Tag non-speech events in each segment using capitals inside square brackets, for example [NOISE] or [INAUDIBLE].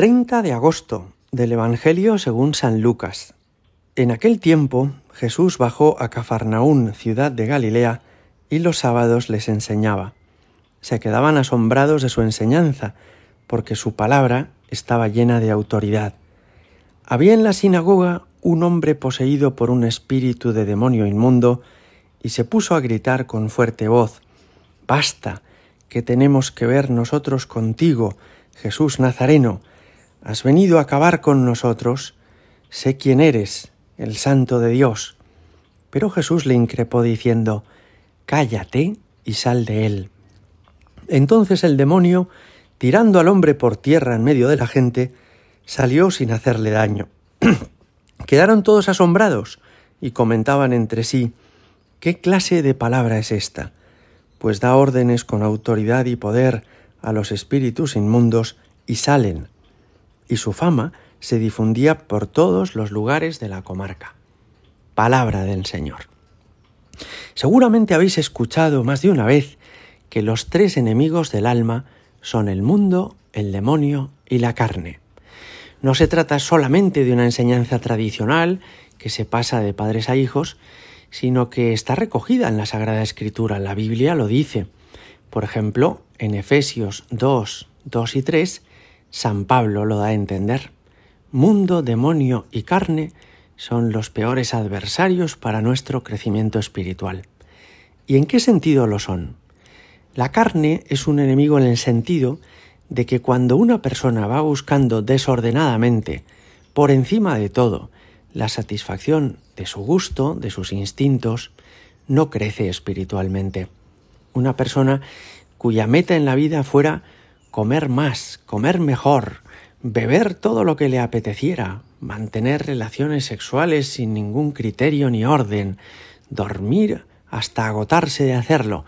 30 de agosto del Evangelio según San Lucas. En aquel tiempo Jesús bajó a Cafarnaún, ciudad de Galilea, y los sábados les enseñaba. Se quedaban asombrados de su enseñanza, porque su palabra estaba llena de autoridad. Había en la sinagoga un hombre poseído por un espíritu de demonio inmundo, y se puso a gritar con fuerte voz Basta, que tenemos que ver nosotros contigo, Jesús Nazareno, has venido a acabar con nosotros, sé quién eres, el Santo de Dios. Pero Jesús le increpó diciendo, Cállate y sal de él. Entonces el demonio, tirando al hombre por tierra en medio de la gente, salió sin hacerle daño. [CLEARS THROAT] Quedaron todos asombrados y comentaban entre sí, ¿qué clase de palabra es esta? Pues da órdenes con autoridad y poder a los espíritus inmundos y salen y su fama se difundía por todos los lugares de la comarca. Palabra del Señor. Seguramente habéis escuchado más de una vez que los tres enemigos del alma son el mundo, el demonio y la carne. No se trata solamente de una enseñanza tradicional que se pasa de padres a hijos, sino que está recogida en la Sagrada Escritura. La Biblia lo dice. Por ejemplo, en Efesios 2, 2 y 3 San Pablo lo da a entender. Mundo, demonio y carne son los peores adversarios para nuestro crecimiento espiritual. ¿Y en qué sentido lo son? La carne es un enemigo en el sentido de que cuando una persona va buscando desordenadamente, por encima de todo, la satisfacción de su gusto, de sus instintos, no crece espiritualmente. Una persona cuya meta en la vida fuera comer más, comer mejor, beber todo lo que le apeteciera, mantener relaciones sexuales sin ningún criterio ni orden, dormir hasta agotarse de hacerlo,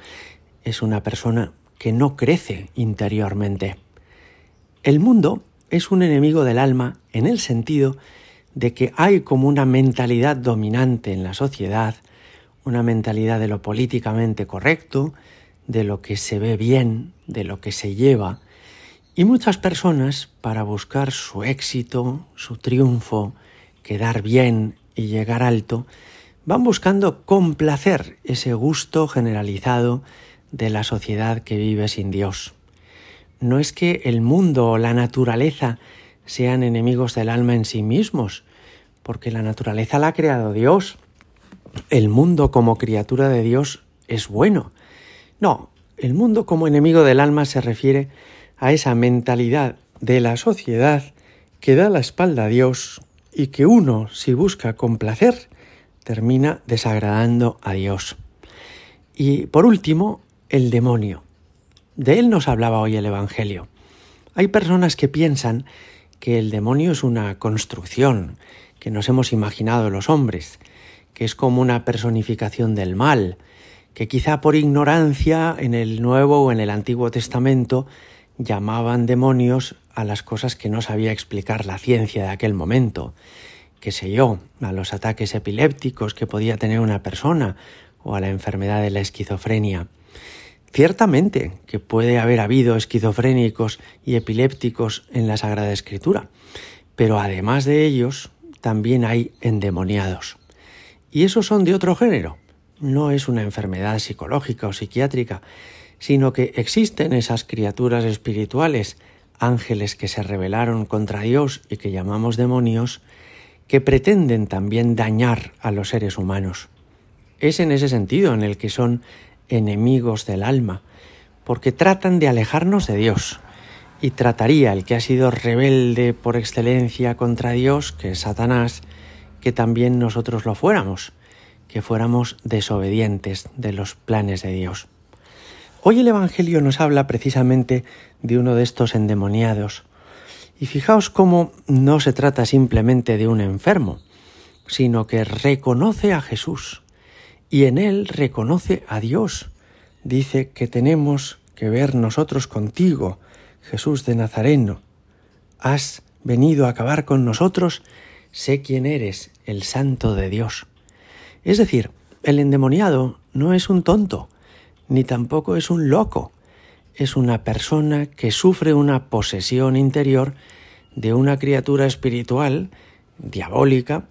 es una persona que no crece interiormente. El mundo es un enemigo del alma en el sentido de que hay como una mentalidad dominante en la sociedad, una mentalidad de lo políticamente correcto, de lo que se ve bien, de lo que se lleva, y muchas personas, para buscar su éxito, su triunfo, quedar bien y llegar alto, van buscando complacer ese gusto generalizado de la sociedad que vive sin Dios. No es que el mundo o la naturaleza sean enemigos del alma en sí mismos, porque la naturaleza la ha creado Dios. El mundo como criatura de Dios es bueno. No, el mundo como enemigo del alma se refiere esa mentalidad de la sociedad que da la espalda a Dios y que uno, si busca complacer, termina desagradando a Dios. Y por último, el demonio. De él nos hablaba hoy el Evangelio. Hay personas que piensan que el demonio es una construcción que nos hemos imaginado los hombres, que es como una personificación del mal, que quizá por ignorancia en el Nuevo o en el Antiguo Testamento llamaban demonios a las cosas que no sabía explicar la ciencia de aquel momento, qué sé yo, a los ataques epilépticos que podía tener una persona o a la enfermedad de la esquizofrenia. Ciertamente que puede haber habido esquizofrénicos y epilépticos en la Sagrada Escritura, pero además de ellos también hay endemoniados. Y esos son de otro género. No es una enfermedad psicológica o psiquiátrica, sino que existen esas criaturas espirituales, ángeles que se rebelaron contra Dios y que llamamos demonios, que pretenden también dañar a los seres humanos. Es en ese sentido en el que son enemigos del alma, porque tratan de alejarnos de Dios, y trataría el que ha sido rebelde por excelencia contra Dios, que es Satanás, que también nosotros lo fuéramos, que fuéramos desobedientes de los planes de Dios. Hoy el Evangelio nos habla precisamente de uno de estos endemoniados. Y fijaos cómo no se trata simplemente de un enfermo, sino que reconoce a Jesús y en él reconoce a Dios. Dice que tenemos que ver nosotros contigo, Jesús de Nazareno. Has venido a acabar con nosotros, sé quién eres, el santo de Dios. Es decir, el endemoniado no es un tonto, ni tampoco es un loco, es una persona que sufre una posesión interior de una criatura espiritual, diabólica,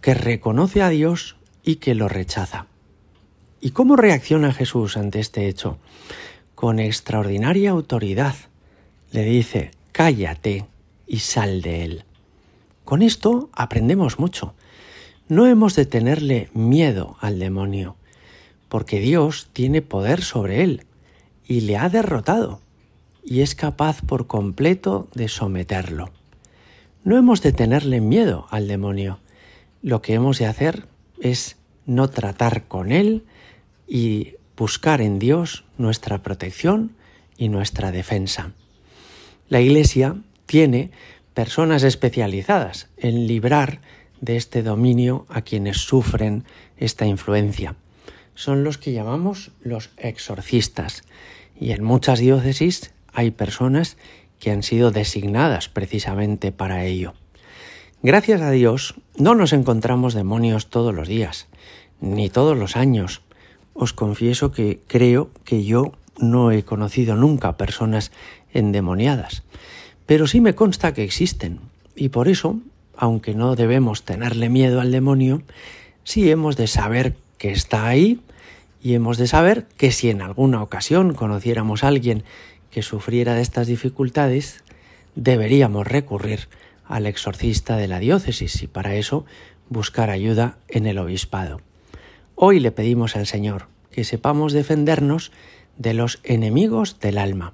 que reconoce a Dios y que lo rechaza. ¿Y cómo reacciona Jesús ante este hecho? Con extraordinaria autoridad. Le dice, cállate y sal de él. Con esto aprendemos mucho. No hemos de tenerle miedo al demonio, porque Dios tiene poder sobre él y le ha derrotado y es capaz por completo de someterlo. No hemos de tenerle miedo al demonio. Lo que hemos de hacer es no tratar con él y buscar en Dios nuestra protección y nuestra defensa. La Iglesia tiene personas especializadas en librar de este dominio a quienes sufren esta influencia. Son los que llamamos los exorcistas y en muchas diócesis hay personas que han sido designadas precisamente para ello. Gracias a Dios no nos encontramos demonios todos los días, ni todos los años. Os confieso que creo que yo no he conocido nunca personas endemoniadas, pero sí me consta que existen, y por eso, aunque no debemos tenerle miedo al demonio, sí hemos de saber que está ahí y hemos de saber que si en alguna ocasión conociéramos a alguien que sufriera de estas dificultades, deberíamos recurrir al exorcista de la diócesis y para eso buscar ayuda en el obispado. Hoy le pedimos al Señor que sepamos defendernos de los enemigos del alma,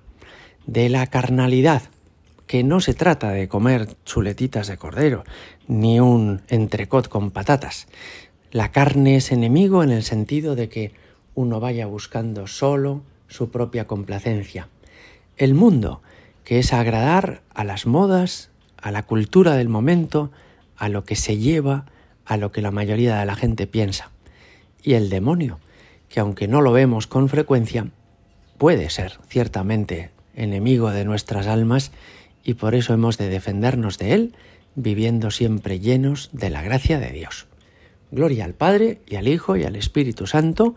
de la carnalidad, que no se trata de comer chuletitas de cordero, ni un entrecot con patatas. La carne es enemigo en el sentido de que uno vaya buscando solo su propia complacencia el mundo, que es agradar a las modas, a la cultura del momento, a lo que se lleva, a lo que la mayoría de la gente piensa. Y el demonio, que aunque no lo vemos con frecuencia, puede ser ciertamente enemigo de nuestras almas y por eso hemos de defendernos de él, viviendo siempre llenos de la gracia de Dios. Gloria al Padre y al Hijo y al Espíritu Santo,